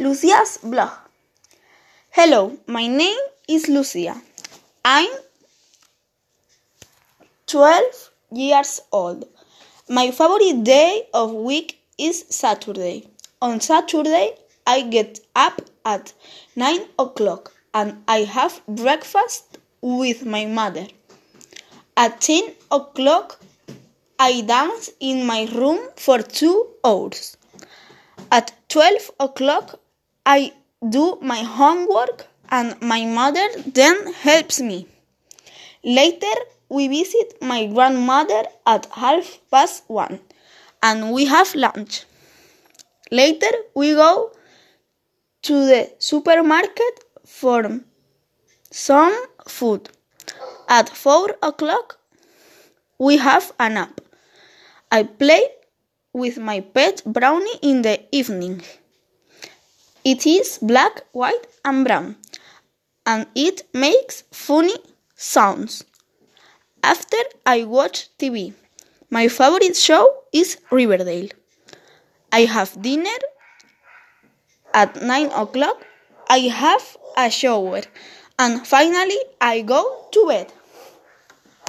Lucia's blog. Hello, my name is Lucia. I'm 12 years old. My favorite day of week is Saturday. On Saturday, I get up at 9 o'clock and I have breakfast with my mother. At 10 o'clock, I dance in my room for two hours. At 12 o'clock, I do my homework and my mother then helps me. Later, we visit my grandmother at half past one and we have lunch. Later, we go to the supermarket for some food. At four o'clock, we have a nap. I play with my pet brownie in the evening. It is black, white, and brown, and it makes funny sounds. After I watch TV, my favorite show is Riverdale. I have dinner at 9 o'clock. I have a shower, and finally, I go to bed.